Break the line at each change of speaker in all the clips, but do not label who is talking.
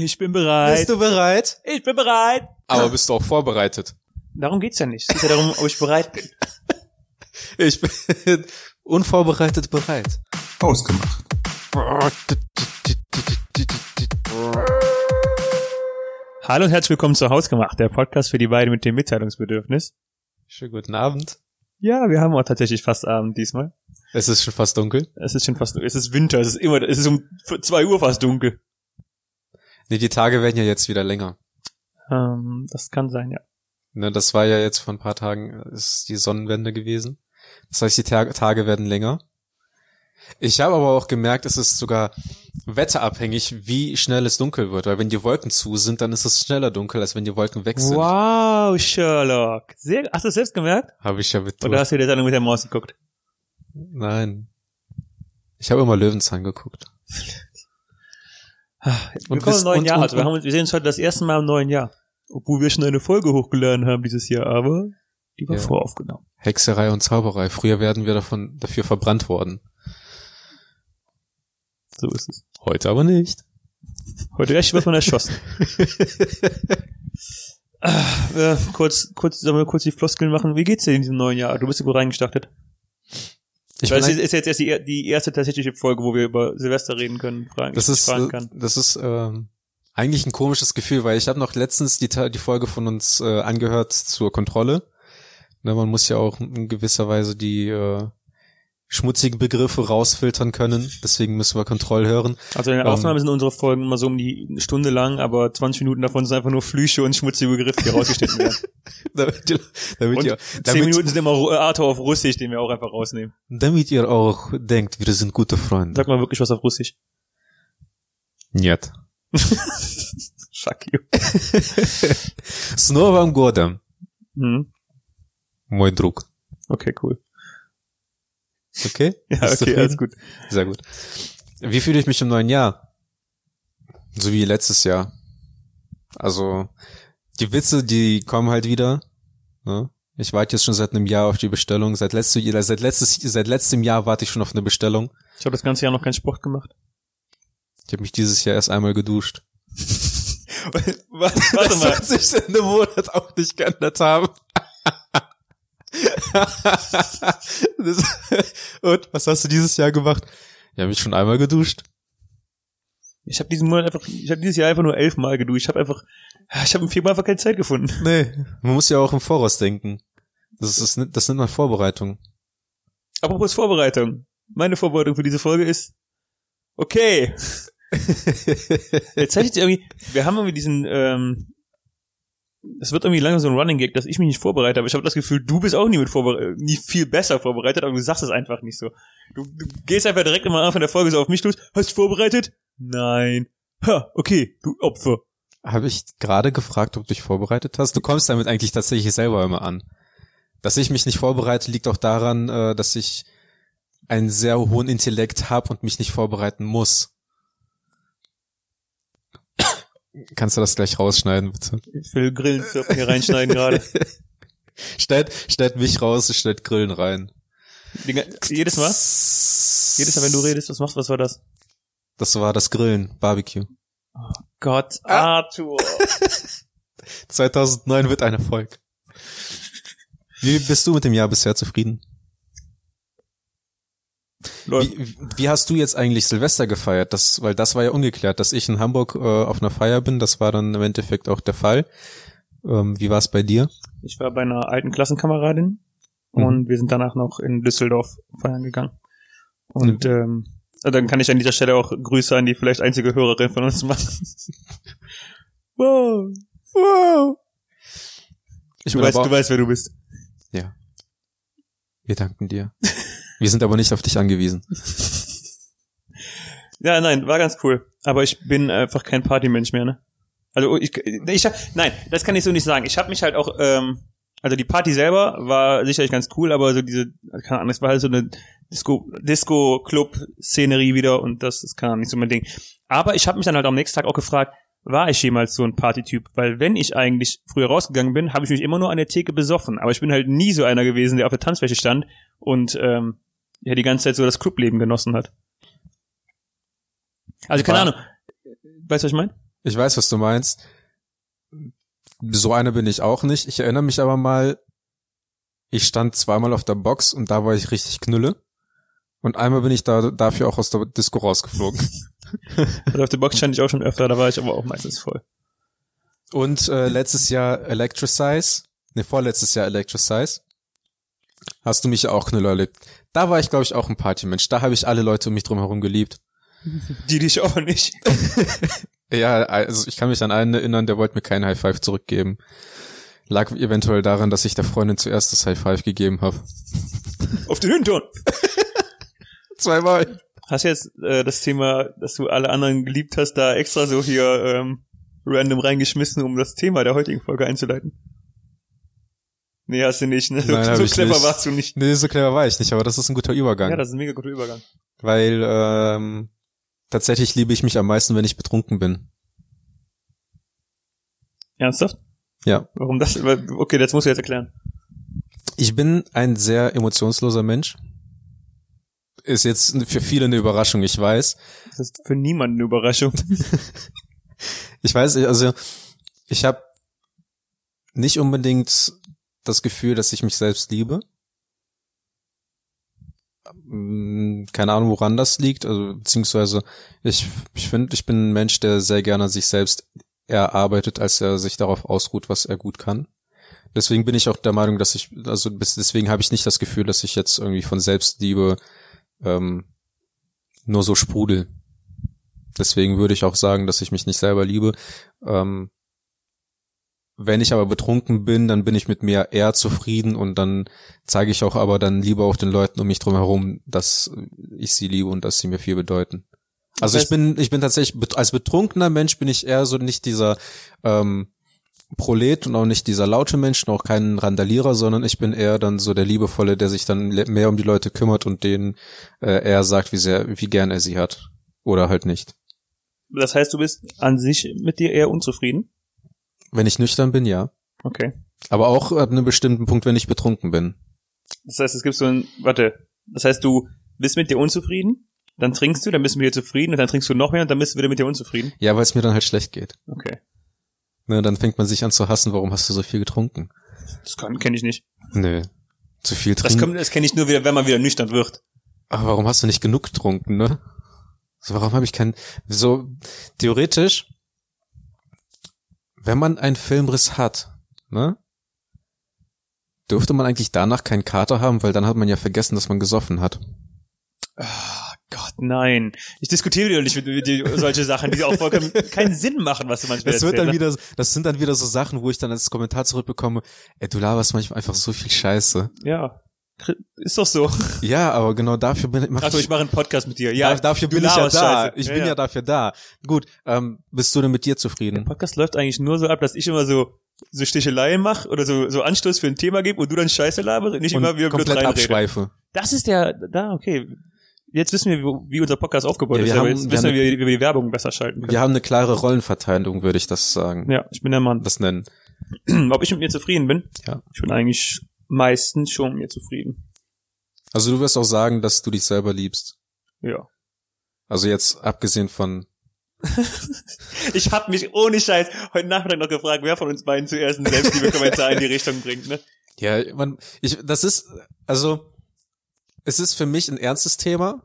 Ich bin bereit.
Bist du bereit?
Ich bin bereit.
Aber bist du auch vorbereitet?
Darum geht's ja nicht. Es geht ja darum, ob ich bereit bin.
Ich bin unvorbereitet bereit.
Ausgemacht.
Hallo und herzlich willkommen zu Hausgemacht, der Podcast für die beiden mit dem Mitteilungsbedürfnis.
Schönen guten Abend.
Ja, wir haben auch tatsächlich fast Abend diesmal.
Es ist schon fast dunkel.
Es ist schon fast, es ist Winter, es ist immer, es ist um zwei Uhr fast dunkel.
Nee, die Tage werden ja jetzt wieder länger.
Ähm, das kann sein, ja.
Ne, das war ja jetzt vor ein paar Tagen, ist die Sonnenwende gewesen. Das heißt, die Tage, Tage werden länger. Ich habe aber auch gemerkt, es ist sogar wetterabhängig, wie schnell es dunkel wird. Weil wenn die Wolken zu sind, dann ist es schneller dunkel, als wenn die Wolken weg sind.
Wow, Sherlock. Sehr, hast du es selbst gemerkt?
Habe ich ja betont.
Oder hast du dir dann mit der Maus geguckt?
Nein. Ich habe immer Löwenzahn geguckt.
Und im neuen
und-
Jahr.
und-
also wir, haben, wir sehen uns heute das erste Mal im neuen Jahr. Obwohl wir schon eine Folge hochgeladen haben dieses Jahr, aber die war
Ja.
voraufgenommen.
Hexerei und Zauberei. Früher werden wir davon dafür verbrannt worden.
So ist es.
Heute aber nicht.
Heute echt wird man erschossen. ah, äh, kurz, kurz, sollen wir kurz die Floskeln machen? Wie geht's dir in diesem neuen Jahr? Du bist ja gut reingestartet.
Ich
Weil
bin
es ist, jetzt erst die, die erste tatsächliche Folge, wo wir über Silvester reden können, fragen,
das
ich
ist
fragen
äh,
kann.
das ist ähm, eigentlich ein komisches Gefühl, weil ich habe noch letztens die die Folge von uns äh, angehört zur Kontrolle. Ne, man muss ja auch in gewisser Weise die äh, schmutzigen Begriffe rausfiltern können. Deswegen müssen wir Kontroll hören.
Also in der
ähm,
Ausnahme sind unsere Folgen immer so um die eine Stunde lang, aber 20 Minuten davon sind einfach nur Flüche und schmutzige Begriffe, die rausgeschnitten werden.
damit, die, damit,
Und
ihr,
10
damit,
Minuten sind immer Ru- Arthur auf Russisch, den wir auch einfach rausnehmen.
damit ihr auch denkt, wir sind gute Freunde.
Sag mal wirklich was auf Russisch.
Нет.
Fuck you.
С Новым годом,
Hm.
мой друг.
Okay, cool.
Okay?
Ja,
Bist
okay, alles gut.
Sehr gut. Wie fühle ich mich im neuen Jahr? So wie letztes Jahr. Also, die Witze, die kommen halt wieder. Ne? Ich warte jetzt schon seit einem Jahr auf die Bestellung. Seit, letzte, seit, letztes, seit letztem Jahr warte ich schon auf eine Bestellung.
Ich habe das ganze Jahr noch keinen Sport gemacht.
Ich habe mich dieses Jahr erst einmal geduscht.
Warte, warte
das
mal.
wird sich in einem Monat auch nicht geändert haben. Das, und was hast du dieses Jahr gemacht? Ich habe mich schon einmal geduscht.
Ich habe diesen Monat einfach, ich habe dieses Jahr einfach nur elfmal geduscht. Ich habe einfach, ich habe im Februar einfach keine Zeit gefunden.
Nee, man muss ja auch im Voraus denken. Das ist das nennt man Vorbereitung.
Apropos Vorbereitung. Meine Vorbereitung für diese Folge ist, okay, jetzt zeigt sich irgendwie, wir haben irgendwie diesen, ähm, es wird irgendwie langsam so ein Running Gag, dass ich mich nicht vorbereite, aber ich habe das Gefühl, du bist auch nie mit vorbereitet, nie viel besser vorbereitet, aber du sagst es einfach nicht so. Du, du gehst einfach direkt immer Anfang der Folge so auf mich los, hast du vorbereitet? Nein. Ha, okay, du Opfer.
Habe ich gerade gefragt, ob du dich vorbereitet hast? Du kommst damit eigentlich tatsächlich selber immer an. Dass ich mich nicht vorbereite, liegt auch daran, äh, dass ich einen sehr hohen Intellekt habe und mich nicht vorbereiten muss. Kannst du das gleich rausschneiden, bitte?
Ich will Grillen hier reinschneiden gerade.
Schneid, schneid mich raus, schneid Grillen rein.
Jedes Mal? Jedes Mal, wenn du redest, was machst du, was war das?
Das war das Grillen, Barbecue.
Gott,
Ah.
Arthur.
2009 wird ein Erfolg. Wie bist du mit dem Jahr bisher zufrieden? Wie, wie hast du jetzt eigentlich Silvester gefeiert? Das, weil das war ja ungeklärt, dass ich in Hamburg äh, auf einer Feier bin. Das war dann im Endeffekt auch der Fall. Ähm, wie war es bei dir?
Ich war bei einer alten Klassenkameradin
Mhm.
und wir sind danach noch in Düsseldorf feiern gegangen. Und ähm, dann kann ich an dieser Stelle auch Grüße an die vielleicht einzige Hörerin von uns machen. wow. Wow.
Ich
Du weißt, du weißt, wer du bist.
ja. Wir danken dir. Wir sind aber nicht auf dich angewiesen.
Ja, nein, war ganz cool. Aber ich bin einfach kein Partymensch mehr, ne? Also ich, ich hab- nein, das kann ich so nicht sagen. Ich habe mich halt auch, ähm, also die Party selber war sicherlich ganz cool, aber so diese, keine Ahnung, es war halt so eine Disco, Disco-Club-Szenerie wieder und das ist keine Ahnung, nicht so mein Ding. Aber ich habe mich dann halt am nächsten Tag auch gefragt, war ich jemals so ein Partytyp? Weil wenn ich eigentlich früher rausgegangen bin, habe ich mich immer nur an der Theke besoffen. Aber ich bin halt nie so einer gewesen, der auf der Tanzfläche stand und ähm, ja die ganze Zeit so das Clubleben genossen hat. Also keine Ahnung. Weißt du, was ich meine?
Ich weiß, was du meinst. So eine bin ich auch nicht. Ich erinnere mich aber mal, ich stand zweimal auf der Box und da war ich richtig knülle. Und einmal bin ich da dafür auch aus der Disco rausgeflogen.
Also auf der Box stand ich auch schon öfter, da war ich aber auch meistens voll.
Und äh, letztes Jahr Electricize, ne, vorletztes Jahr Electricize, hast du mich ja auch knüller erlebt. Da war ich, glaube ich, auch ein Partymensch. Da habe ich alle Leute um mich drum herum geliebt.
Die dich auch nicht.
Ja, also ich kann mich an einen erinnern, der wollte mir keinen High Five zurückgeben. Lag eventuell daran, dass ich der Freundin zuerst das High Five gegeben habe.
Auf den Hintern.
Zweimal.
Hast du jetzt äh, das Thema, dass du alle anderen geliebt hast, da extra so hier ähm, random reingeschmissen, um das Thema der heutigen Folge einzuleiten? Nee, hast du nicht, ne?
Nein,
so clever
nicht.
warst du nicht.
Nee, so clever war ich nicht, aber das ist ein guter Übergang.
Ja, das ist ein mega guter Übergang.
weil ähm, tatsächlich liebe ich mich am meisten, wenn ich betrunken bin.
Ernsthaft?
Ja.
Warum das? Okay, das musst du jetzt erklären.
Ich bin ein sehr emotionsloser Mensch. Ist jetzt für viele eine Überraschung, ich weiß.
Das ist für niemanden eine Überraschung.
Ich weiß, also ich habe nicht unbedingt das Gefühl, dass ich mich selbst liebe. Mm, Keine Ahnung, woran das liegt. Also beziehungsweise ich, ich finde, ich bin ein Mensch, der sehr gerne sich selbst erarbeitet, als er sich darauf ausruht, was er gut kann. Deswegen bin ich auch der Meinung, dass ich, also deswegen habe ich nicht das Gefühl, dass ich jetzt irgendwie von Selbstliebe ähm, nur so sprudel. Deswegen würde ich auch sagen, dass ich mich nicht selber liebe. Ähm, wenn ich aber betrunken bin, dann bin ich mit mir eher zufrieden und dann zeige ich auch aber dann lieber auch den Leuten um mich drum herum, dass ich sie liebe und dass sie mir viel bedeuten. Also
Das
ich bin, ich bin tatsächlich, als betrunkener Mensch bin ich eher so nicht dieser ähm, Prolet und auch nicht dieser laute Mensch und auch kein Randalierer, sondern ich bin eher dann so der Liebevolle, der sich dann mehr um die Leute kümmert und denen äh, eher sagt, wie sehr, wie gern er sie hat. Oder halt nicht.
Das heißt, du bist an sich mit dir eher unzufrieden?
Wenn ich nüchtern bin, ja.
Okay.
Aber auch ab einem bestimmten Punkt, wenn ich betrunken bin.
Das heißt, es gibt so ein, warte, das heißt, du bist mit dir unzufrieden, dann trinkst du, dann bist du mit dir zufrieden und dann trinkst du noch mehr und dann bist du wieder mit dir unzufrieden.
Ja, weil es mir dann halt schlecht geht.
Okay.
Ne, dann fängt man sich an zu hassen, warum hast du so viel getrunken?
Das kann, kenne ich nicht.
Nö. Zu viel
Das,
trinken.
kommt, das kenne ich nur wieder, wenn man wieder nüchtern wird.
Aber warum hast du nicht genug getrunken, ne? So, warum habe ich kein so theoretisch wenn man einen Filmriss hat, ne? Dürfte man eigentlich danach keinen Kater haben, weil dann hat man ja vergessen, dass man gesoffen hat.
Ah, Gott, nein. Ich diskutiere wieder nicht mit, mit dir solche Sachen, die auch vollkommen keinen Sinn machen, was du manchmal
Das wird dann
erzählst.
wieder, das sind dann wieder so Sachen, wo ich dann als Kommentar zurückbekomme, ey, du laberst manchmal einfach so viel Scheiße.
Ja. Ist doch so.
Ja, aber genau dafür bin mach
Achso, ich mache einen Podcast mit dir. Ja,
da, dafür bin ich ja
laberst
da.
Scheiße.
Ich bin ja. dafür da. Gut, ähm, bist du denn mit dir
Der
zufrieden?
Podcast läuft eigentlich nur so ab, dass ich immer so so Sticheleien mache oder so so Anstoß für ein Thema gebe und du dann Scheiße laberst und nicht
Und
immer wieder blöd
komplett
reinrede.
abschweife.
Das ist der, da, okay. Jetzt wissen wir, wie unser Podcast aufgebaut
Ja,
ist, aber
haben-
jetzt wissen wir, wie wir die Werbung besser schalten können.
Wir haben eine klare Rollenverteilung, würde ich das sagen.
Ja, ich bin der Mann.
Das nennen.
Ob ich mit mir zufrieden bin?
Ja.
Ich bin eigentlich meistens schon mit mir zufrieden.
Also du wirst auch sagen, dass du dich selber liebst.
Ja.
Also jetzt abgesehen von
Ich hab mich ohne Scheiß heute Nachmittag noch gefragt, wer von uns beiden zuerst einen Selbstliebe-Kommentar in die Richtung bringt, ne?
Ja, man, ich, das ist, also, es ist für mich ein ernstes Thema,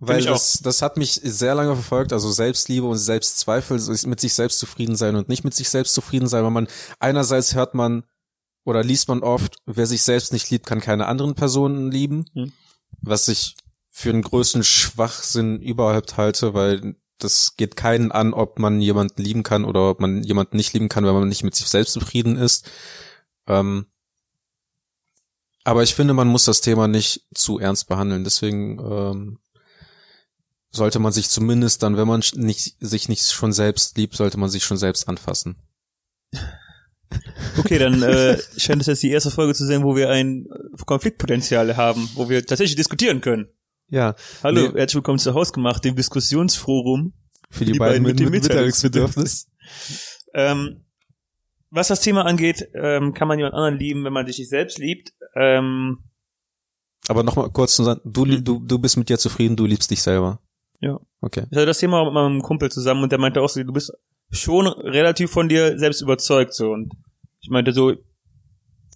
weil das, das hat mich sehr lange verfolgt, also Selbstliebe und Selbstzweifel, mit sich selbst zufrieden sein und nicht mit sich selbst zufrieden sein, weil man, einerseits hört man oder liest man oft, wer sich selbst nicht liebt, kann keine anderen Personen lieben,
Hm.
was ich für den größten Schwachsinn überhaupt halte, weil das geht keinen an, ob man jemanden lieben kann oder ob man jemanden nicht lieben kann, wenn man nicht mit sich selbst zufrieden ist. Ähm, aber ich finde, man muss das Thema nicht zu ernst behandeln. Deswegen ähm, sollte man sich zumindest dann, wenn man nicht, sich nicht schon selbst liebt, sollte man sich schon selbst anfassen.
Okay, dann äh, scheint es jetzt die erste Folge zu sein, wo wir ein Konfliktpotenzial haben, wo wir tatsächlich diskutieren können.
Ja,
Hallo,
Nee.
herzlich willkommen zu Hausgemacht, dem Diskussionsforum.
für die,
Die
beiden,
beiden mit dem
mit
Mitteilungsbedürfnis.
Mitteilungsbedürfnis.
Ähm, was das Thema angeht, ähm, kann man jemand anderen lieben, wenn man sich nicht selbst liebt. Ähm,
Aber nochmal kurz zu sagen, du,
Hm.
du, du bist mit dir zufrieden, du liebst dich selber.
Ja.
Okay.
ich hatte das Thema mit meinem Kumpel zusammen und der meinte auch so, du bist schon relativ von dir selbst überzeugt so und ich meinte so,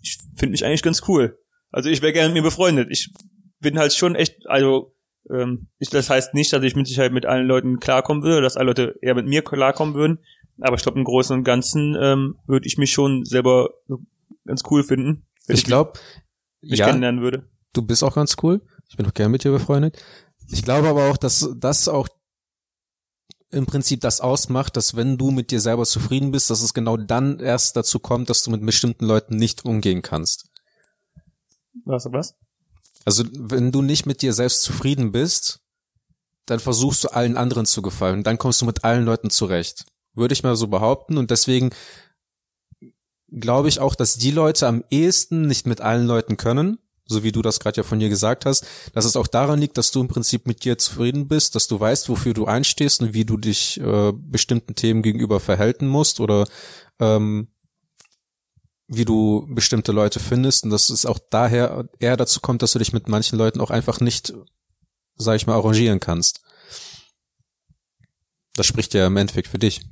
ich finde mich eigentlich ganz cool. Also ich wäre gerne mit mir befreundet. Ich bin halt schon echt, also ähm, ich, das heißt nicht, dass ich mit Sicherheit mit allen Leuten klarkommen würde, dass alle Leute eher mit mir klarkommen würden. Aber ich glaube, im Großen und Ganzen ähm, würde ich mich schon selber ganz cool finden. wenn
Ich glaube,
mich
ja,
kennenlernen würde.
du bist auch ganz cool. Ich bin auch gerne mit dir befreundet. Ich glaube aber auch, dass das auch im Prinzip das ausmacht, dass wenn du mit dir selber zufrieden bist, dass es genau dann erst dazu kommt, dass du mit bestimmten Leuten nicht umgehen kannst.
Was, was?
Also wenn du nicht mit dir selbst zufrieden bist, dann versuchst du allen anderen zu gefallen. Dann kommst du mit allen Leuten zurecht. Würde ich mal so behaupten. Und deswegen glaube ich auch, dass die Leute am ehesten nicht mit allen Leuten können, so wie du das gerade ja von dir gesagt hast, dass es auch daran liegt, dass du im Prinzip mit dir zufrieden bist, dass du weißt, wofür du einstehst und wie du dich äh, bestimmten Themen gegenüber verhalten musst oder ähm, wie du bestimmte Leute findest und dass es auch daher eher dazu kommt, dass du dich mit manchen Leuten auch einfach nicht, sag ich mal, arrangieren kannst. Das spricht ja im Endeffekt für dich.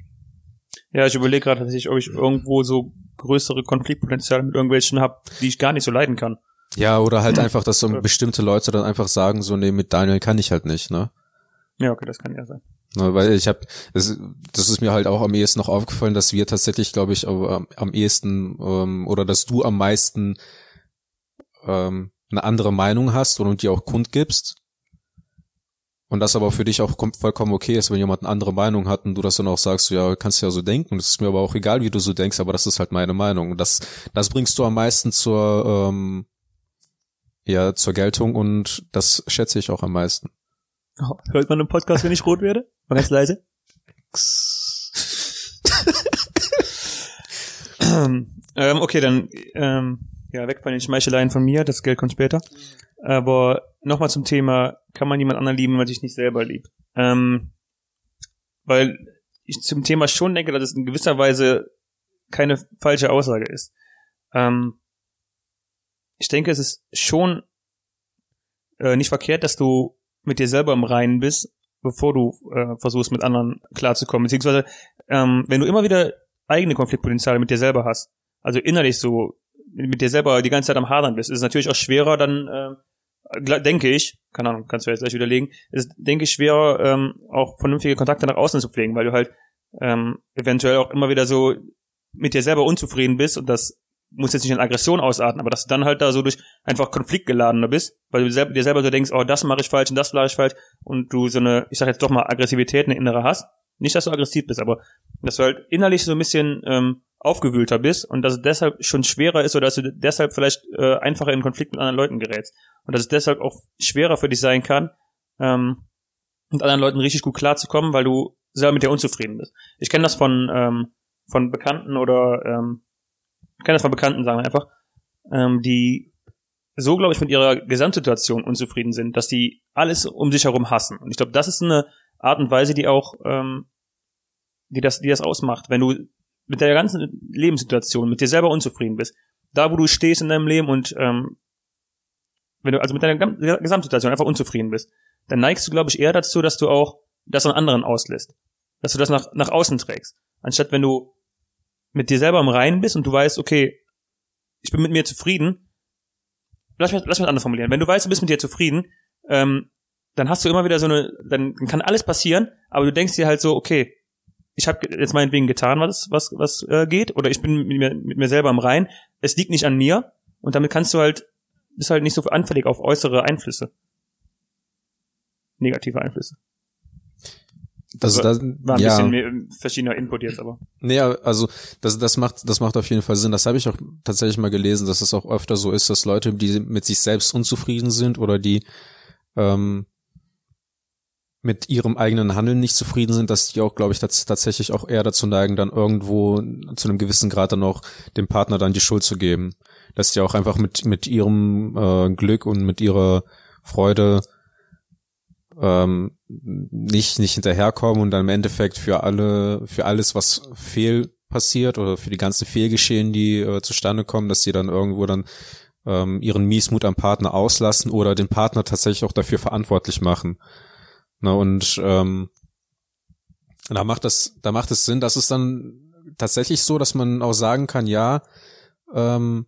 Ja, ich überlege gerade tatsächlich, ob ich irgendwo so größere Konfliktpotenziale mit irgendwelchen habe, die ich gar nicht so leiden kann.
Ja, oder halt einfach, dass so bestimmte Leute dann einfach sagen, so, nee, mit Daniel kann ich halt nicht, ne?
Ja, okay, das kann ja sein.
Ne, Weil ich habe, das, das ist mir halt auch am ehesten noch aufgefallen, dass wir tatsächlich, glaube ich, am, am ehesten ähm, oder dass du am meisten ähm, eine andere Meinung hast und die auch kundgibst. Und das aber für dich auch kom- vollkommen okay ist, wenn jemand eine andere Meinung hat und du das dann auch sagst, ja, kannst ja so denken. Das ist mir aber auch egal, wie du so denkst, aber das ist halt meine Meinung. Und das, das bringst du am meisten zur, ähm, ja, zur Geltung und das schätze ich auch am meisten.
Oh, hört man im Podcast, wenn ich rot werde? Mal ganz leise. ähm, okay, dann ähm, ja, weg von den Schmeicheleien von mir, das Geld kommt später. Aber nochmal zum Thema, kann man jemand anderen lieben, wenn man sich nicht selber liebt? Ähm, weil ich zum Thema schon denke, dass es in gewisser Weise keine falsche Aussage ist. Ähm, ich denke, es ist schon äh, nicht verkehrt, dass du mit dir selber im Reinen bist, bevor du äh, versuchst, mit anderen klarzukommen. Beziehungsweise, ähm, wenn du immer wieder eigene Konfliktpotenziale mit dir selber hast, also innerlich so mit dir selber die ganze Zeit am Hadern bist, ist es natürlich auch schwerer dann, äh, denke ich, keine Ahnung, kannst du jetzt gleich widerlegen, ist, denke ich, schwerer, ähm, auch vernünftige Kontakte nach außen zu pflegen, weil du halt ähm, eventuell auch immer wieder so mit dir selber unzufrieden bist und das muss jetzt nicht in Aggression ausarten, aber dass du dann halt da so durch einfach konfliktgeladener bist, weil du dir selber so denkst, oh, das mache ich falsch und das mache ich falsch und du so eine, ich sag jetzt doch mal, Aggressivität, eine innere hast. Nicht, dass du aggressiv bist, aber dass du halt innerlich so ein bisschen ähm, aufgewühlter bist und dass es deshalb schon schwerer ist oder dass du deshalb vielleicht äh, einfacher in Konflikt mit anderen Leuten gerätst. Und dass es deshalb auch schwerer für dich sein kann, ähm, mit anderen Leuten richtig gut klarzukommen, weil du selber mit dir unzufrieden bist. Ich kenne das von, ähm, von Bekannten oder ähm, das von Bekannten, sagen wir einfach, ähm, die so, glaube ich, mit ihrer Gesamtsituation unzufrieden sind, dass die alles um sich herum hassen. Und ich glaube, das ist eine Art und Weise, die auch, ähm, die das, die das ausmacht. Wenn du mit der ganzen Lebenssituation, mit dir selber unzufrieden bist, da wo du stehst in deinem Leben und ähm, wenn du also mit deiner Gesamtsituation einfach unzufrieden bist, dann neigst du, glaube ich, eher dazu, dass du auch das an anderen auslässt. Dass du das nach, nach außen trägst. Anstatt wenn du mit dir selber im Reinen bist und du weißt, okay, ich bin mit mir zufrieden, lass mich, lass mich anders formulieren. Wenn du weißt, du bist mit dir zufrieden, ähm, dann hast du immer wieder so eine, dann kann alles passieren, aber du denkst dir halt so, okay, ich habe jetzt meinetwegen getan, was was was äh, geht, oder ich bin mit mir, mit mir selber im Rein. Es liegt nicht an mir und damit kannst du halt bist halt nicht so anfällig auf äußere Einflüsse, negative Einflüsse.
Das, das,
War ein
ja.
bisschen mehr, verschiedener Input jetzt, aber
Nee, also das, das macht das macht auf jeden Fall Sinn. Das habe ich auch tatsächlich mal gelesen, dass es auch öfter so ist, dass Leute, die mit sich selbst unzufrieden sind oder die ähm, mit ihrem eigenen Handeln nicht zufrieden sind, dass die auch, glaube ich, tats tatsächlich auch eher dazu neigen, dann irgendwo zu einem gewissen Grad dann auch dem Partner dann die Schuld zu geben. Dass die auch einfach mit mit ihrem äh, Glück und mit ihrer Freude ähm, nicht nicht hinterherkommen und dann im Endeffekt für alle für alles was fehl passiert oder für die ganzen Fehlgeschehen, die äh, zustande kommen, dass sie dann irgendwo dann ähm, ihren Miesmut am Partner auslassen oder den Partner tatsächlich auch dafür verantwortlich machen. Na, und ähm, Da macht das, da macht es Sinn, dass es dann tatsächlich so, dass man auch sagen kann, ja, ähm,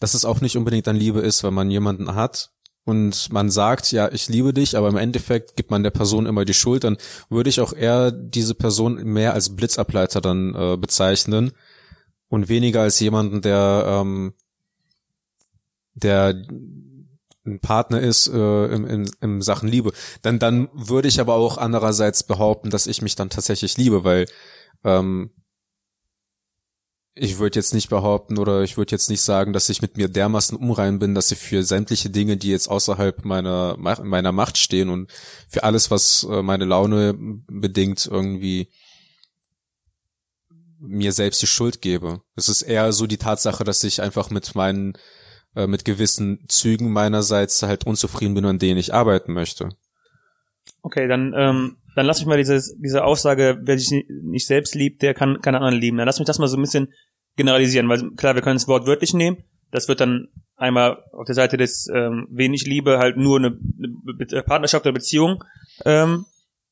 dass es auch nicht unbedingt dann Liebe ist, wenn man jemanden hat und man sagt, ja, ich liebe dich, aber im Endeffekt gibt man der Person immer die Schuld, dann würde ich auch eher diese Person mehr als Blitzableiter dann äh, bezeichnen und weniger als jemanden, der ähm, der ein Partner ist äh, im, im, im Sachen Liebe. Dann dann würde ich aber auch andererseits behaupten, dass ich mich dann tatsächlich liebe, weil ähm, ich würde jetzt nicht behaupten oder ich würde jetzt nicht sagen, dass ich mit mir dermaßen umrein bin, dass ich für sämtliche Dinge, die jetzt außerhalb meiner meiner Macht stehen und für alles, was äh, meine Laune bedingt, irgendwie mir selbst die Schuld gebe. Es ist eher so die Tatsache, dass ich einfach mit meinen äh, mit gewissen Zügen meinerseits halt unzufrieden bin, an denen ich arbeiten möchte.
Okay, dann ähm, dann lass mich mal dieses, diese Aussage, wer sich nicht selbst liebt, der kann keine anderen lieben. Dann lass mich das mal so ein bisschen generalisieren, weil klar, wir können es wortwörtlich nehmen. Das wird dann einmal auf der Seite des ähm, wenig Liebe halt nur eine, eine Partnerschaft oder Beziehung ähm,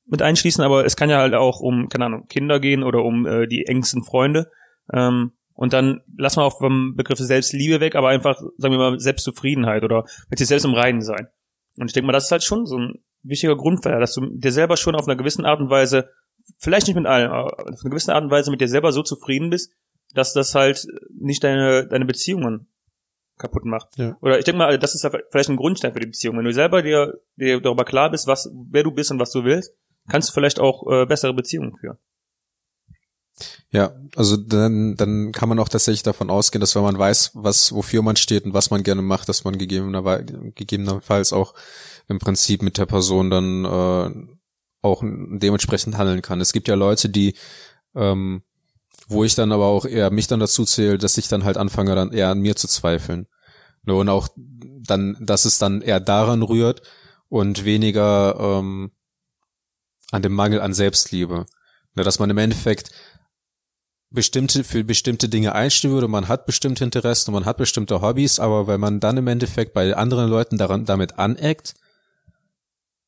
mit einschließen, aber es kann ja halt auch um, keine Ahnung, Kinder gehen oder um äh, die engsten Freunde. Ähm, und dann lass mal auch vom Begriff Selbstliebe weg, aber einfach, sagen wir mal, Selbstzufriedenheit oder mit sich selbst im Reinen sein. Und ich denke mal, das ist halt schon so ein wichtiger Grundpfeiler, dass du dir selber schon auf einer gewissen Art und Weise, vielleicht nicht mit allem, aber auf einer gewissen Art und Weise mit dir selber so zufrieden bist, dass das halt nicht deine, deine Beziehungen kaputt macht. Ja. Oder ich denke mal, das ist vielleicht ein Grundstein für die Beziehung. Wenn du selber dir, dir darüber klar bist, was, wer du bist und was du willst, kannst du vielleicht auch äh, bessere Beziehungen führen.
Ja, also dann, dann kann man auch tatsächlich davon ausgehen, dass wenn man weiß, was, wofür man steht und was man gerne macht, dass man gegebenenfalls auch im Prinzip mit der Person dann äh, auch dementsprechend handeln kann. Es gibt ja Leute, die ähm, wo ich dann aber auch eher mich dann dazu zähle, dass ich dann halt anfange, dann eher an mir zu zweifeln. Ne, und auch dann, dass es dann eher daran rührt und weniger ähm, an dem Mangel an Selbstliebe. Ne, dass man im Endeffekt bestimmte, für bestimmte Dinge einstehen würde, man hat bestimmte Interessen und man hat bestimmte Hobbys, aber wenn man dann im Endeffekt bei anderen Leuten daran, damit aneckt,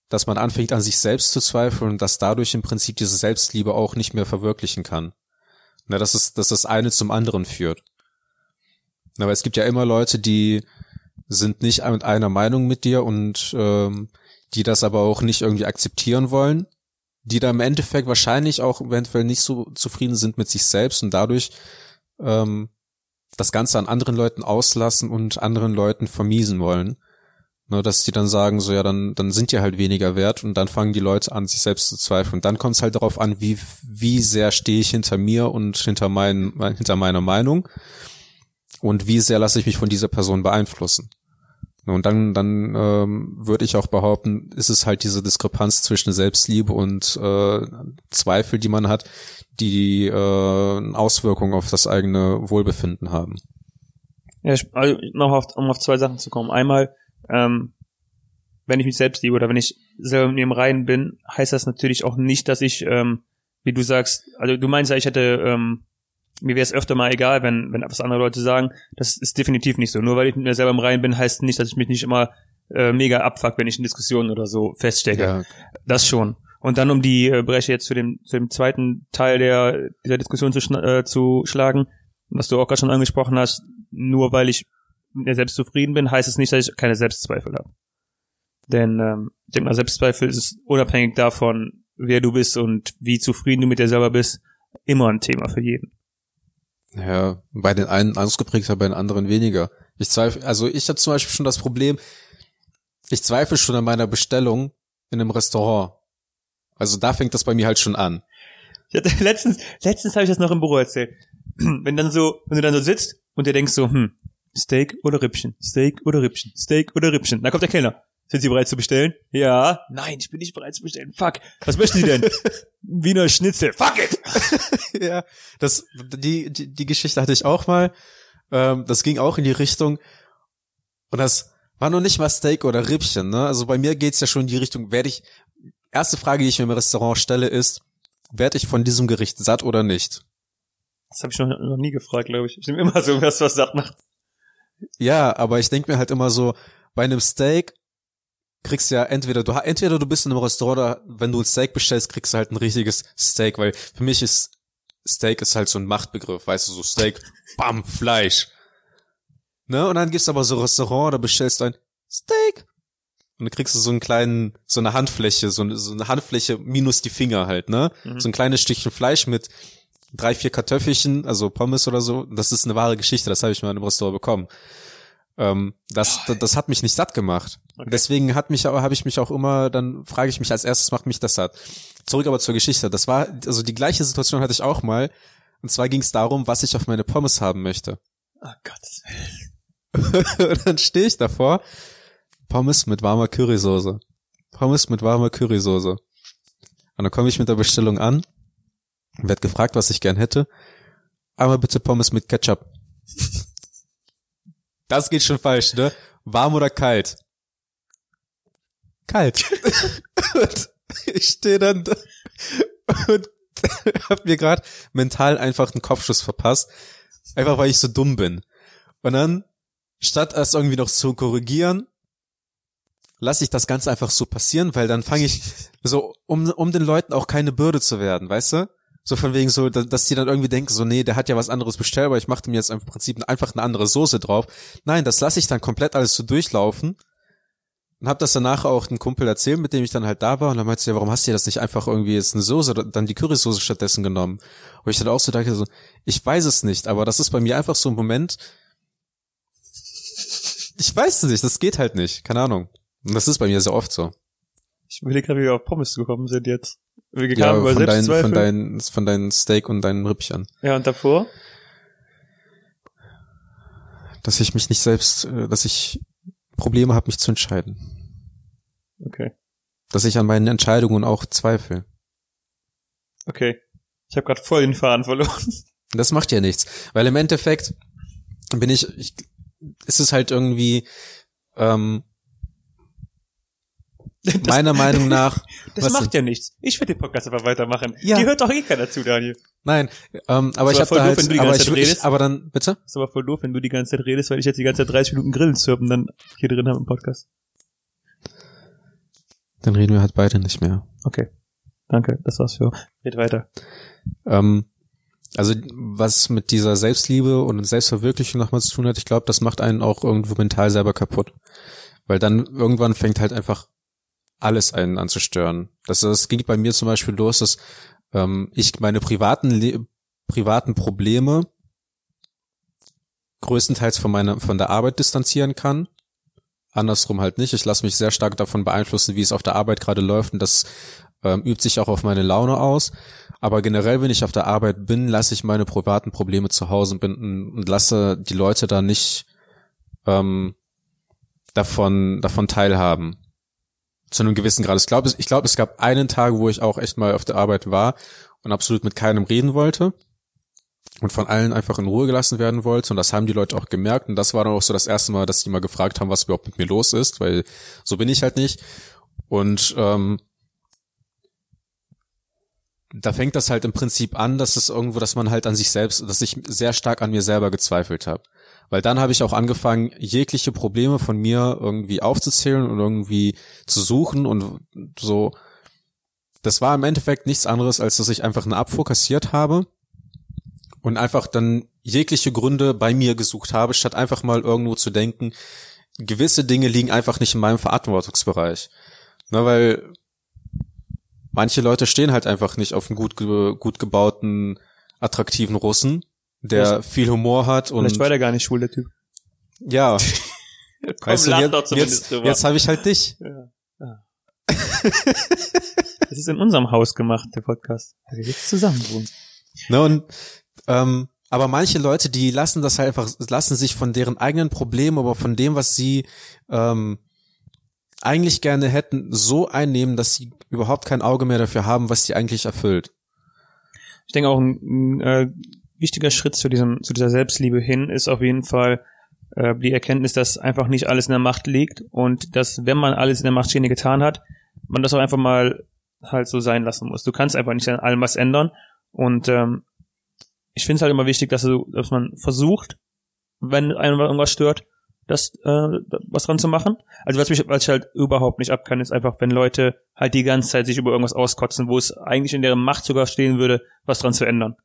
dass man anfängt an sich selbst zu zweifeln und dass dadurch im Prinzip diese Selbstliebe auch nicht mehr verwirklichen kann. Na, dass es, dass das eine zum anderen führt. Aber es gibt ja immer Leute, die sind nicht mit einer Meinung mit dir und ähm, die das aber auch nicht irgendwie akzeptieren wollen, die da im Endeffekt wahrscheinlich auch eventuell nicht so zufrieden sind mit sich selbst und dadurch ähm, das Ganze an anderen Leuten auslassen und anderen Leuten vermiesen wollen. Ne, dass die dann sagen, so ja, dann, dann sind die halt weniger wert und dann fangen die Leute an, sich selbst zu zweifeln. Und dann kommt es halt darauf an, wie, wie sehr stehe ich hinter mir und hinter, mein, hinter meiner Meinung und wie sehr lasse ich mich von dieser Person beeinflussen. Ne, und dann, dann ähm, würde ich auch behaupten, ist es halt diese Diskrepanz zwischen Selbstliebe und äh, Zweifel, die man hat, die äh, Auswirkungen auf das eigene Wohlbefinden haben.
Ja, also noch auf, um auf zwei Sachen zu kommen. Einmal, ähm, wenn ich mich selbst liebe oder wenn ich selber mit mir im Reinen bin, heißt das natürlich auch nicht, dass ich, ähm, wie du sagst, also du meinst ja, ich hätte, ähm, mir wäre es öfter mal egal, wenn, wenn was andere Leute sagen. Das ist definitiv nicht so. Nur weil ich mit mir selber im Reinen bin, heißt nicht, dass ich mich nicht immer äh, mega abfuck, wenn ich in Diskussionen oder so feststecke. Ja. Das schon. Und dann, um die äh, Breche jetzt zu dem, zu dem zweiten Teil der, dieser Diskussion zu, äh, zu schlagen, was du auch gerade schon angesprochen hast, nur weil ich mit mir selbst zufrieden bin, heißt es nicht, dass ich keine Selbstzweifel habe. Denn ähm, ich denke mal, Selbstzweifel ist unabhängig davon, wer du bist und wie zufrieden du mit dir selber bist, immer ein Thema für jeden.
Ja, bei den einen ausgeprägter, bei den anderen weniger. Ich zweifle, also ich habe zum Beispiel schon das Problem, ich zweifle schon an meiner Bestellung in einem Restaurant. Also da fängt das bei mir halt schon an.
Ich hatte, letztens, letztens habe ich das noch im Büro erzählt. Wenn dann so, wenn du dann so sitzt und dir denkst so, hm, Steak oder Rippchen, Steak oder Rippchen, Steak oder Rippchen. Da kommt der Kellner. Sind Sie bereit zu bestellen? Ja. Nein, ich bin nicht bereit zu bestellen. Fuck. Was möchten Sie denn? Wiener Schnitzel. Fuck it!
ja, das, die, die, die Geschichte hatte ich auch mal. Ähm, das ging auch in die Richtung. Und das war noch nicht mal Steak oder Rippchen, ne? Also bei mir geht's ja schon in die Richtung, werde ich, erste Frage, die ich mir im Restaurant stelle, ist, werde ich von diesem Gericht satt oder nicht?
Das habe ich noch, noch nie gefragt, glaube ich. Ich nehme immer so, was was satt macht.
Ja, aber ich denke mir halt immer so, bei einem Steak kriegst ja entweder du entweder du bist in einem Restaurant, oder wenn du ein Steak bestellst, kriegst du halt ein richtiges Steak, weil für mich ist Steak ist halt so ein Machtbegriff, weißt du, so Steak, bam, Fleisch. Ne? Und dann gibt's aber so Restaurant, da bestellst du ein Steak. Und dann kriegst du so einen kleinen, so eine Handfläche, so eine, so eine Handfläche minus die Finger halt, ne?
Mhm.
So ein kleines Stückchen Fleisch mit drei, vier Kartoffelchen, also Pommes oder so. Das ist eine wahre Geschichte, das habe ich mal in einem Restaurant bekommen. Ähm, das, das, das hat mich nicht satt gemacht.
Okay.
Deswegen hat mich, habe ich mich auch immer, dann frage ich mich als erstes, macht mich das satt. Zurück aber zur Geschichte. Das war, also die gleiche Situation hatte ich auch mal. Und zwar ging es darum, was ich auf meine Pommes haben möchte.
Oh Gott.
und dann stehe ich davor, Pommes mit warmer Currysoße. Pommes mit warmer Currysoße. Und dann komme ich mit der Bestellung an, werd gefragt, was ich gern hätte. Einmal bitte Pommes mit Ketchup. Das geht schon falsch, ne? Warm oder kalt? Kalt. und ich stehe dann da und hab mir gerade mental einfach einen Kopfschuss verpasst. Einfach weil ich so dumm bin. Und dann, statt es irgendwie noch zu korrigieren, lasse ich das Ganze einfach so passieren, weil dann fange ich so, um, um den Leuten auch keine Bürde zu werden, weißt du? So von wegen so, da- dass die dann irgendwie denken, so, nee, der hat ja was anderes bestellt, aber ich mache ihm jetzt im Prinzip einfach eine andere Soße drauf. Nein, das lasse ich dann komplett alles so durchlaufen und habe das danach auch einem Kumpel erzählt, mit dem ich dann halt da war und dann meinte er, ja, warum hast du das nicht einfach irgendwie jetzt eine Soße, oder dann die Currysoße stattdessen genommen? Wo ich dann auch so dachte, so, ich weiß es nicht, aber das ist bei mir einfach so ein Moment, ich weiß es nicht, das geht halt nicht, keine Ahnung. Und das ist bei mir sehr oft so.
Ich will gerade, wie wir auf Pommes gekommen sind jetzt. Wir
Ja,
kamen über
von
Selbstzweifel.
von deinen, von deinen Steak und deinen Rippchen.
ja, und davor?
Dass ich mich nicht selbst, äh, dass ich Probleme habe, mich zu entscheiden.
Okay.
Dass ich an meinen Entscheidungen auch zweifle.
Okay. Ich habe gerade voll den Faden verloren.
Das macht ja nichts, weil im Endeffekt bin ich, ich ist es halt irgendwie ähm,
Das,
meiner Meinung nach.
das macht ja nichts. Ich werde den Podcast einfach weitermachen.
Ja.
Die hört doch eh keiner zu, Daniel.
Nein, ähm, aber ich habe
voll
da
doof,
halt,
wenn du die
aber
ganze
ich,
Zeit
ich,
redest.
aber dann bitte.
ist aber voll doof, wenn du die ganze Zeit redest, weil ich jetzt die ganze Zeit 30 Minuten Grillen zirpen dann hier drin habe im Podcast.
Dann reden wir halt beide nicht mehr.
Okay. Danke, das war's für. Red weiter.
Ähm, also was mit dieser Selbstliebe und Selbstverwirklichung nochmal zu tun hat, ich glaube, das macht einen auch irgendwo mental selber kaputt. Weil dann irgendwann fängt halt einfach alles einen an zu stören. Das, das ging bei mir zum Beispiel los, dass ähm, ich meine privaten Le privaten Probleme größtenteils von meiner von der Arbeit distanzieren kann. Andersrum halt nicht. Ich lasse mich sehr stark davon beeinflussen, wie es auf der Arbeit gerade läuft und das ähm, übt sich auch auf meine Laune aus. Aber generell, wenn ich auf der Arbeit bin, lasse ich meine privaten Probleme zu Hause binden und lasse die Leute da nicht ähm, davon, davon teilhaben. Zu einem gewissen Grad. Ich glaube, ich glaube, es gab einen Tag, wo ich auch echt mal auf der Arbeit war und absolut mit keinem reden wollte und von allen einfach in Ruhe gelassen werden wollte. Und das haben die Leute auch gemerkt. Und das war dann auch so das erste Mal, dass die mal gefragt haben, was überhaupt mit mir los ist, weil so bin ich halt nicht. Und ähm, da fängt das halt im Prinzip an, dass es irgendwo, dass man halt an sich selbst, dass ich sehr stark an mir selber gezweifelt habe. Weil dann habe ich auch angefangen, jegliche Probleme von mir irgendwie aufzuzählen und irgendwie zu suchen und so. Das war im Endeffekt nichts anderes, als dass ich einfach eine Abfuhr kassiert habe und einfach dann jegliche Gründe bei mir gesucht habe, statt einfach mal irgendwo zu denken, gewisse Dinge liegen einfach nicht in meinem Verantwortungsbereich. Na, weil manche Leute stehen halt einfach nicht auf einen gut, gut gebauten, attraktiven Russen, der viel Humor hat und
Vielleicht war der gar nicht schwul, der Typ.
ja,
Komm,
weißt du, jetzt,
doch zumindest
jetzt,
drüber.
jetzt habe ich halt dich.
Ja. ja. Das ist in unserem Haus gemacht, der Podcast. Weil wir jetzt zusammen wohnen.
Ne, und ähm, aber manche Leute, die lassen das halt einfach, lassen sich von deren eigenen Problemen, aber von dem, was sie ähm, eigentlich gerne hätten, so einnehmen, dass sie überhaupt kein Auge mehr dafür haben, was sie eigentlich erfüllt.
Ich denke auch ein, ein äh, wichtiger Schritt zu diesem, zu dieser Selbstliebe hin ist auf jeden Fall äh, die Erkenntnis, dass einfach nicht alles in der Macht liegt und dass, wenn man alles in der Macht Stehende getan hat, man das auch einfach mal halt so sein lassen muss. Du kannst einfach nicht an allem was ändern und ähm, ich finde es halt immer wichtig, dass, du, dass man versucht, wenn einem irgendwas stört, das äh, was dran zu machen. Also was mich, was ich halt überhaupt nicht abkann, ist einfach, wenn Leute halt die ganze Zeit sich über irgendwas auskotzen, wo es eigentlich in deren Macht sogar stehen würde, was dran zu ändern.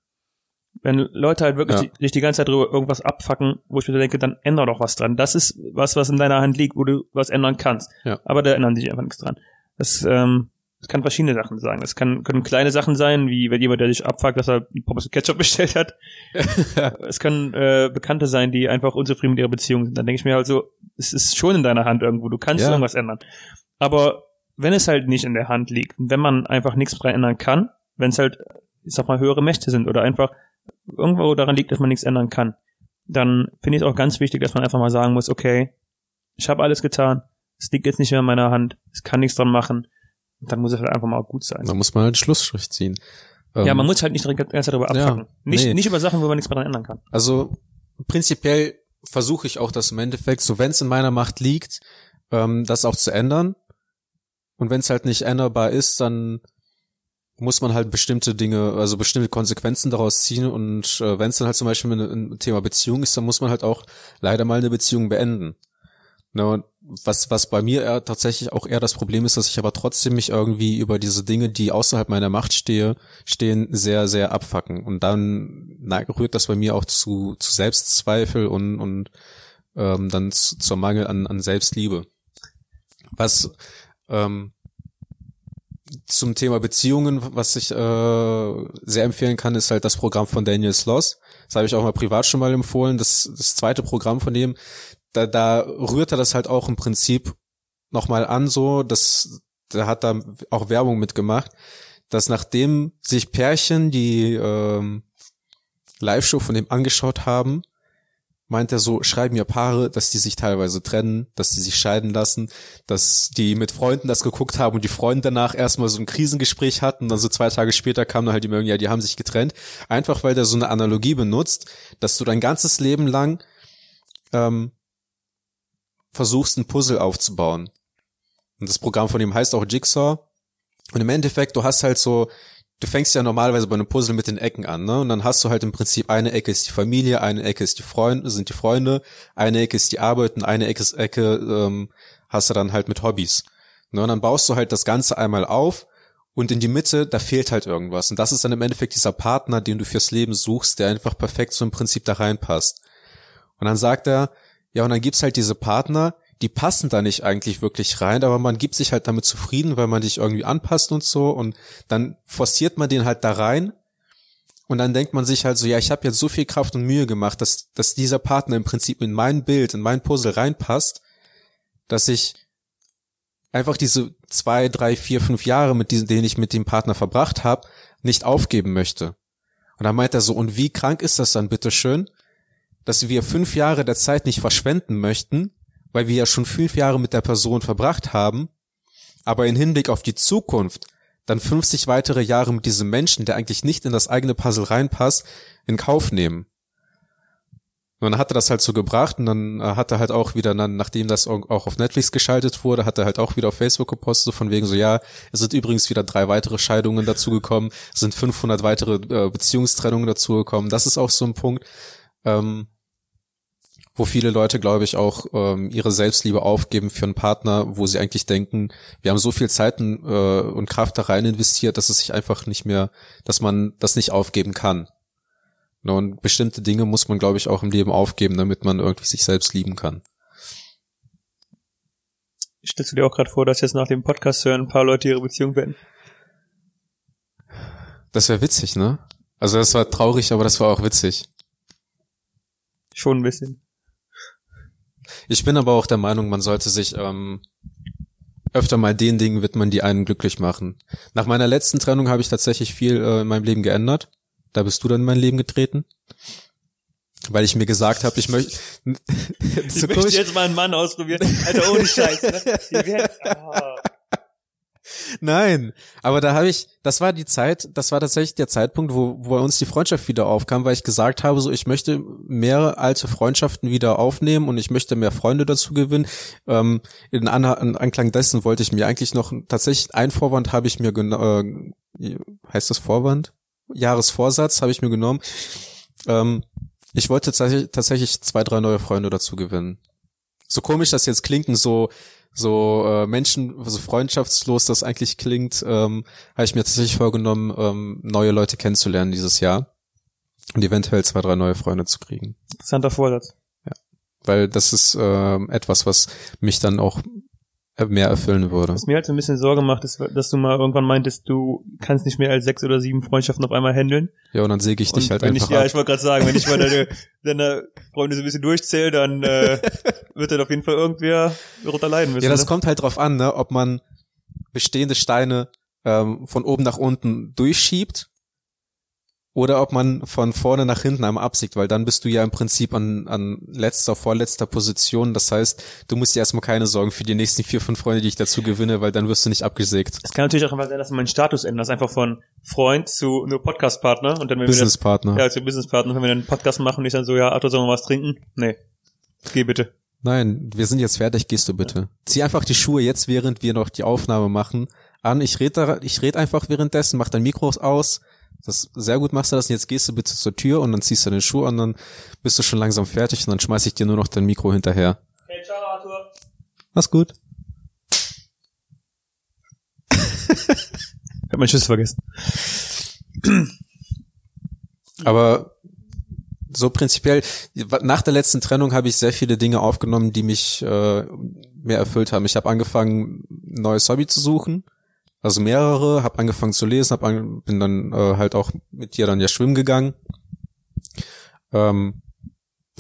Wenn Leute halt wirklich
Ja.
sich die ganze Zeit darüber irgendwas abfacken, wo ich mir denke, dann änder doch was dran. Das ist was, was in deiner Hand liegt, wo du was ändern kannst.
Ja.
Aber da ändern sich einfach nichts dran. Das, ähm, das kann verschiedene Sachen sein. Das kann, können kleine Sachen sein, wie wenn jemand, der sich abfuckt, dass er Pommes mit Ketchup bestellt hat. es können äh, Bekannte sein, die einfach unzufrieden mit ihrer Beziehung sind. Dann denke ich mir halt so, es ist schon in deiner Hand irgendwo. Du kannst
Ja.
irgendwas ändern. Aber wenn es halt nicht in der Hand liegt, und wenn man einfach nichts dran ändern kann, wenn es halt, ich sag mal, höhere Mächte sind oder einfach irgendwo daran liegt, dass man nichts ändern kann, dann finde ich es auch ganz wichtig, dass man einfach mal sagen muss, okay, ich habe alles getan, es liegt jetzt nicht mehr in meiner Hand, es kann nichts dran machen, und dann muss es halt einfach mal auch gut sein.
Da muss man halt einen Schlussstrich ziehen.
ja,
Ähm,
man muss halt nicht die ganze Zeit darüber
Ja,
abfacken. nicht,
nee.
nicht über Sachen, wo man nichts mehr dran ändern kann.
Also prinzipiell versuche ich auch das im Endeffekt, so wenn es in meiner Macht liegt, ähm, das auch zu ändern. Und wenn es halt nicht änderbar ist, dann muss man halt bestimmte Dinge, also bestimmte Konsequenzen daraus ziehen. Und äh, wenn es dann halt zum Beispiel ein, ein Thema Beziehung ist, dann muss man halt auch leider mal eine Beziehung beenden. Ne, und was, was bei mir eher tatsächlich auch eher das Problem ist, dass ich aber trotzdem mich irgendwie über diese Dinge, die außerhalb meiner Macht stehe, stehen, sehr, sehr abfacken. Und dann neig- rührt das bei mir auch zu, zu Selbstzweifel und, und ähm, dann zu, zur Mangel an, an Selbstliebe. Was ähm, zum Thema Beziehungen, was ich äh, sehr empfehlen kann, ist halt das Programm von Daniel Sloss. Das habe ich auch mal privat schon mal empfohlen. Das, das zweite Programm von dem, da, da rührt er das halt auch im Prinzip nochmal an, so, dass da hat da auch Werbung mitgemacht, dass nachdem sich Pärchen die ähm, Live-Show von dem angeschaut haben, meint er so, schreiben ja Paare, dass die sich teilweise trennen, dass die sich scheiden lassen, dass die mit Freunden das geguckt haben und die Freunde danach erstmal so ein Krisengespräch hatten und dann so zwei Tage später kam dann halt die Meldung, ja, die haben sich getrennt. Einfach weil der so eine Analogie benutzt, dass du dein ganzes Leben lang ähm, versuchst, ein Puzzle aufzubauen. Und das Programm von ihm heißt auch Jigsaw. Und im Endeffekt, du hast halt so, du fängst ja normalerweise bei einem Puzzle mit den Ecken an, ne? Und dann hast du halt im Prinzip eine Ecke ist die Familie, eine Ecke ist die Freunde, sind die Freunde, eine Ecke ist die Arbeit und eine Ecke, ist Ecke ähm, hast du dann halt mit Hobbys. Ne? Und dann baust du halt das Ganze einmal auf und in die Mitte, da fehlt halt irgendwas. Und das ist dann im Endeffekt dieser Partner, den du fürs Leben suchst, der einfach perfekt so im Prinzip da reinpasst. Und dann sagt er, ja, und dann gibt's halt diese Partner, die passen da nicht eigentlich wirklich rein, aber man gibt sich halt damit zufrieden, weil man dich irgendwie anpasst und so und dann forciert man den halt da rein und dann denkt man sich halt so, ja, ich habe jetzt so viel Kraft und Mühe gemacht, dass, dass dieser Partner im Prinzip in mein Bild, in mein Puzzle reinpasst, dass ich einfach diese zwei, drei, vier, fünf Jahre, mit diesen, denen ich mit dem Partner verbracht habe, nicht aufgeben möchte. Und dann meint er so, und wie krank ist das dann bitteschön, dass wir fünf Jahre der Zeit nicht verschwenden möchten, weil wir ja schon fünf Jahre mit der Person verbracht haben, aber in Hinblick auf die Zukunft dann 50 weitere Jahre mit diesem Menschen, der eigentlich nicht in das eigene Puzzle reinpasst, in Kauf nehmen. Und dann hat er das halt so gebracht und dann äh, hat er halt auch wieder, dann, nachdem das auch auf Netflix geschaltet wurde, hat er halt auch wieder auf Facebook gepostet, so von wegen so, ja, es sind übrigens wieder drei weitere Scheidungen dazugekommen, es sind 500 weitere äh, Beziehungstrennungen dazugekommen. Das ist auch so ein Punkt, ähm, wo viele Leute, glaube ich, auch ähm, ihre Selbstliebe aufgeben für einen Partner, wo sie eigentlich denken, wir haben so viel Zeit äh, und Kraft da rein investiert, dass es sich einfach nicht mehr, dass man das nicht aufgeben kann. Ne, Und bestimmte Dinge muss man, glaube ich, auch im Leben aufgeben, damit man irgendwie sich selbst lieben kann.
Stellst du dir auch gerade vor, dass jetzt nach dem Podcast hören ein paar Leute ihre Beziehung beenden?
Das wäre witzig, ne? Also das war traurig, aber das war auch witzig.
Schon ein bisschen.
Ich bin aber auch der Meinung, man sollte sich ähm, öfter mal den Dingen widmen, die einen glücklich machen. Nach meiner letzten Trennung habe ich tatsächlich viel äh, in meinem Leben geändert. Da bist du dann in mein Leben getreten. Weil ich mir gesagt habe, ich möchte.
Ich möchte jetzt mal einen Mann ausprobieren. Alter, ohne Scheiß. Ne?
Nein, aber da habe ich, das war die Zeit, das war tatsächlich der Zeitpunkt, wo, wo bei uns die Freundschaft wieder aufkam, weil ich gesagt habe, so ich möchte mehr alte Freundschaften wieder aufnehmen und ich möchte mehr Freunde dazu gewinnen. Ähm, in, An in Anklang dessen wollte ich mir eigentlich noch tatsächlich ein Vorwand habe ich mir genommen, äh, heißt das Vorwand? Jahresvorsatz habe ich mir genommen. Ähm, ich wollte tatsächlich zwei, drei neue Freunde dazu gewinnen. So komisch das jetzt klingt und so so äh, Menschen, so freundschaftslos das eigentlich klingt, ähm, habe ich mir tatsächlich vorgenommen, ähm, neue Leute kennenzulernen dieses Jahr und eventuell zwei, drei neue Freunde zu kriegen.
Interessanter Vorsatz.
Ja, weil das ist ähm, etwas, was mich dann auch mehr erfüllen würde.
Was mir halt so ein bisschen Sorge macht, ist, dass du mal irgendwann meintest, du kannst nicht mehr als sechs oder sieben Freundschaften auf einmal handeln.
Ja, und dann säge ich dich
Und
halt
wenn
einfach
ich, Ja,
ab.
ich wollte gerade sagen, wenn ich mal deine, deine Freunde so ein bisschen durchzähle, dann äh, wird dann auf jeden Fall irgendwer darunter leiden müssen.
Ja, das
ne?
kommt halt drauf an, ne, ob man bestehende Steine ähm, von oben nach unten durchschiebt oder ob man von vorne nach hinten einmal absiegt, weil dann bist du ja im Prinzip an, an letzter, vorletzter Position. Das heißt, du musst dir erstmal keine Sorgen für die nächsten vier, fünf Freunde, die ich dazu gewinne, weil dann wirst du nicht abgesägt.
Es kann natürlich auch einfach sein, dass du meinen Status änderst, einfach von Freund zu nur Podcast-Partner und dann wenn
Businesspartner.
ja, zu Business-Partner, wenn wir dann einen Podcast machen und ich dann so, ja, Arthur, sollen wir was trinken? Nee. Geh bitte.
Nein, wir sind jetzt fertig, gehst du bitte. Zieh einfach die Schuhe jetzt, während wir noch die Aufnahme machen, an. Ich red da, ich red einfach währenddessen, mach dein Mikro aus. Das sehr gut machst du das und jetzt gehst du bitte zur Tür und dann ziehst du deine Schuhe an, dann bist du schon langsam fertig und dann schmeiß ich dir nur noch dein Mikro hinterher.
Hey, ciao, Arthur.
Mach's gut.
Ich hab meinen Schiss vergessen.
Aber so prinzipiell, nach der letzten Trennung habe ich sehr viele Dinge aufgenommen, die mich äh, mehr erfüllt haben. Ich habe angefangen, ein neues Hobby zu suchen. Also mehrere, habe angefangen zu lesen, hab an, bin dann äh, halt auch mit dir dann ja schwimmen gegangen. Ähm,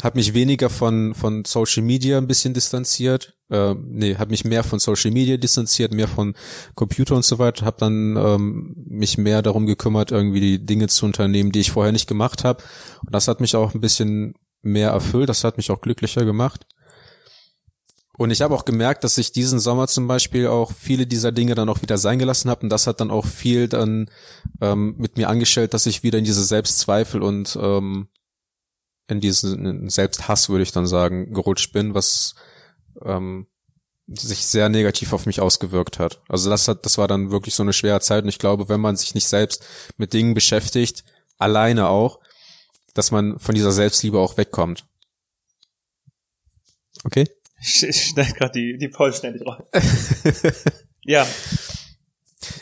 habe mich weniger von von Social Media ein bisschen distanziert. Äh, nee, habe mich mehr von Social Media distanziert, mehr von Computer und so weiter. Habe dann ähm, mich mehr darum gekümmert, irgendwie die Dinge zu unternehmen, die ich vorher nicht gemacht habe. Und das hat mich auch ein bisschen mehr erfüllt. Das hat mich auch glücklicher gemacht. Und ich habe auch gemerkt, dass ich diesen Sommer zum Beispiel auch viele dieser Dinge dann auch wieder sein gelassen habe. Und das hat dann auch viel dann ähm, mit mir angestellt, dass ich wieder in diese Selbstzweifel und ähm, in diesen Selbsthass, würde ich dann sagen, gerutscht bin, was ähm, sich sehr negativ auf mich ausgewirkt hat. Also das hat, das war dann wirklich so eine schwere Zeit. Und ich glaube, wenn man sich nicht selbst mit Dingen beschäftigt, alleine auch, dass man von dieser Selbstliebe auch wegkommt. Okay?
Ich, ich schneide gerade die, die vollständig raus. ja,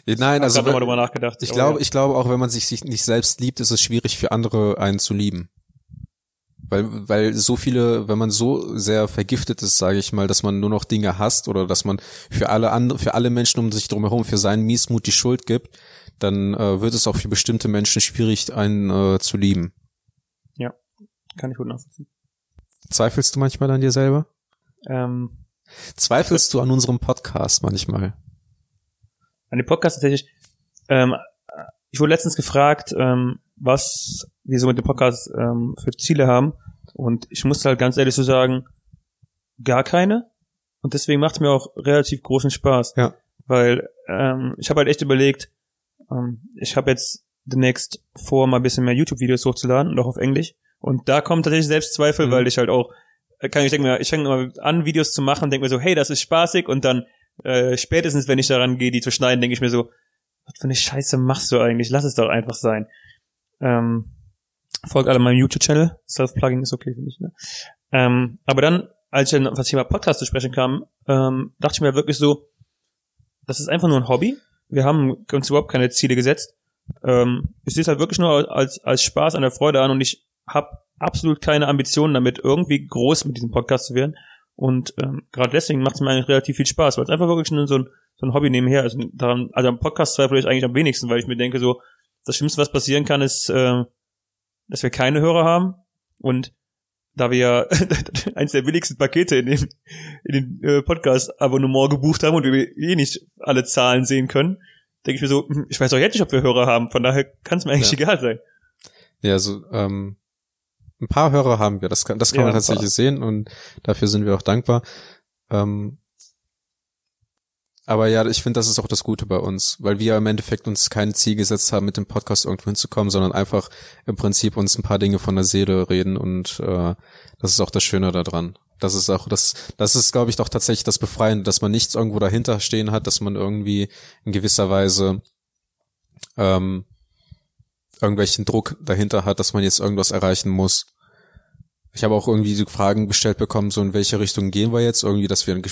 Nein,
also
also
nochmal drüber nachgedacht.
ich
Aber
glaube,
ja.
ich glaube auch, wenn man sich, sich nicht selbst liebt, ist es schwierig für andere einen zu lieben. Weil, weil so viele, wenn man so sehr vergiftet ist, sage ich mal, dass man nur noch Dinge hasst oder dass man für alle andere, für alle Menschen um sich drumherum für seinen Miesmut die Schuld gibt, dann äh, wird es auch für bestimmte Menschen schwierig, einen äh, zu lieben.
kann ich gut nachvollziehen.
Zweifelst du manchmal an dir selber?
Ähm,
Zweifelst du an unserem Podcast manchmal?
an dem Podcast tatsächlich, ähm, ich wurde letztens gefragt, ähm, was wir so mit dem Podcast ähm, für Ziele haben. Und ich musste halt ganz ehrlich so sagen, gar keine. Und deswegen macht es mir auch relativ großen Spaß.
Ja.
Weil ähm, ich habe halt echt überlegt, ähm, ich habe jetzt demnächst vor, mal ein bisschen mehr YouTube-Videos hochzuladen und auch auf Englisch. Und da kommen tatsächlich Selbstzweifel,
Mhm.
weil ich halt auch, kann ich denke mir, ich fange mal an, Videos zu machen, denke mir so, hey, das ist spaßig und dann äh, spätestens, wenn ich daran gehe, die zu schneiden, denke ich mir so, was für eine Scheiße machst du eigentlich? Lass es doch einfach sein. Ähm, folgt alle meinem YouTube-Channel. Self-Plugging ist okay, finde ich. Ne? Ähm, aber dann, als ich dann auf das Thema Podcast zu sprechen kam, ähm, dachte ich mir wirklich so, das ist einfach nur ein Hobby. Wir haben uns überhaupt keine Ziele gesetzt. Ähm, ich sehe es halt wirklich nur als, als Spaß an der Freude an und ich habe absolut keine Ambitionen damit, irgendwie groß mit diesem Podcast zu werden. Und ähm, gerade deswegen macht es mir eigentlich relativ viel Spaß, weil es einfach wirklich nur so ein, so ein Hobby nebenher ist. Und daran, also am Podcast zweifle ich eigentlich am wenigsten, weil ich mir denke, so, das Schlimmste, was passieren kann, ist, äh, dass wir keine Hörer haben. Und da wir ja eins der billigsten Pakete in dem, in dem äh, Podcast-Abonnement gebucht haben und wir eh nicht alle Zahlen sehen können, denke ich mir so, hm, ich weiß auch jetzt nicht, ob wir Hörer haben, von daher kann es mir eigentlich
Ja.
egal sein.
Ja, also ähm, ein paar Hörer haben wir, das kann, das kann
Ja,
man tatsächlich
paar.
sehen und dafür sind wir auch dankbar. Ähm, aber ja, ich finde, das ist auch das Gute bei uns, weil wir im Endeffekt uns kein Ziel gesetzt haben, mit dem Podcast irgendwo hinzukommen, sondern einfach im Prinzip uns ein paar Dinge von der Seele reden und äh, das ist auch das Schöne daran. Das ist auch das, das ist, glaube ich, doch tatsächlich das Befreiende, dass man nichts irgendwo dahinter stehen hat, dass man irgendwie in gewisser Weise ähm, irgendwelchen Druck dahinter hat, dass man jetzt irgendwas erreichen muss. Ich habe auch irgendwie so Fragen gestellt bekommen, so in welche Richtung gehen wir jetzt, irgendwie, dass wir ein,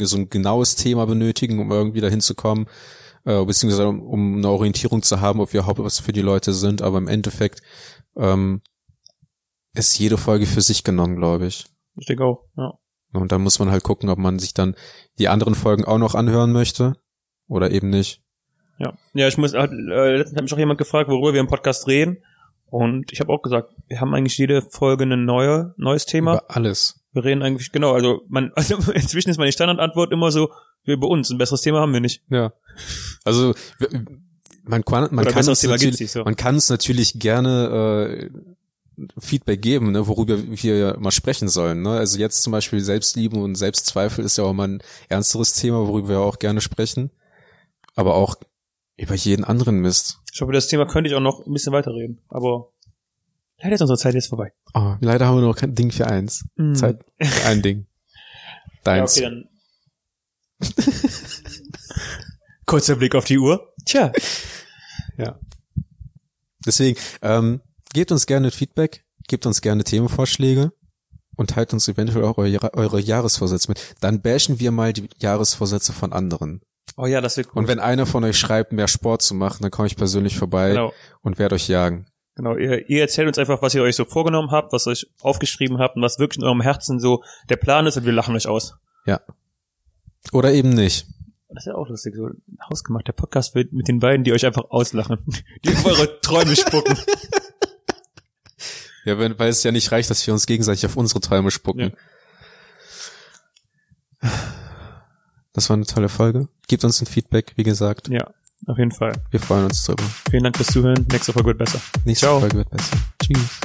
so ein genaues Thema benötigen, um irgendwie dahin zu kommen, äh, beziehungsweise um, um eine Orientierung zu haben, ob wir überhaupt was für die Leute sind, aber im Endeffekt ähm, ist jede Folge für sich genommen, glaube ich.
Ich denke auch, ja.
Und dann muss man halt gucken, ob man sich dann die anderen Folgen auch noch anhören möchte oder eben nicht.
Ja, ja, ich muss, äh, letztens hat mich auch jemand gefragt, worüber wir im Podcast reden. Und ich habe auch gesagt, wir haben eigentlich jede Folge ein neue, neues Thema.
Über alles.
Wir reden eigentlich, genau, also man, also inzwischen ist meine Standardantwort immer so, wir über uns, ein besseres Thema haben wir nicht.
Ja. Also man kann, man
Oder
kann es natürlich,
nicht, so.
man kann es natürlich gerne äh, Feedback geben, ne, worüber wir ja mal sprechen sollen. Ne? Also jetzt zum Beispiel Selbstliebe und Selbstzweifel ist ja auch mal ein ernsteres Thema, worüber wir auch gerne sprechen. Aber auch über jeden anderen Mist.
Ich hoffe, das Thema könnte ich auch noch ein bisschen weiterreden. Aber leider ist unsere Zeit jetzt vorbei.
Oh, leider haben wir noch kein Ding für eins.
Mm.
Zeit für ein Ding.
Ja,
Deins.
okay, dann. Kurzer Blick auf die Uhr. Tja.
Ja. Deswegen, ähm, gebt uns gerne Feedback, gebt uns gerne Themenvorschläge und teilt uns eventuell auch eure, eure Jahresvorsätze mit. Dann bashen wir mal die Jahresvorsätze von anderen.
Oh ja, das wird cool.
Und wenn einer von euch schreibt, mehr Sport zu machen, dann komme ich persönlich vorbei
genau.
und werde euch jagen.
Genau, ihr, ihr erzählt uns einfach, was ihr euch so vorgenommen habt, was ihr euch aufgeschrieben habt und was wirklich in eurem Herzen so der Plan ist und wir lachen euch aus.
Ja. Oder eben nicht.
Das ist ja auch lustig, so ein hausgemachter Podcast wird mit den beiden, die euch einfach auslachen, die auf eure Träume spucken.
Ja, wenn, weil es ja nicht reicht, dass wir uns gegenseitig auf unsere Träume spucken. Das war eine tolle Folge. Gebt uns ein Feedback, wie gesagt.
Ja, auf jeden Fall.
Wir freuen uns drüber.
Vielen Dank fürs Zuhören. Nächste Folge wird besser.
Nächste
Ciao.
Folge wird besser. Tschüss.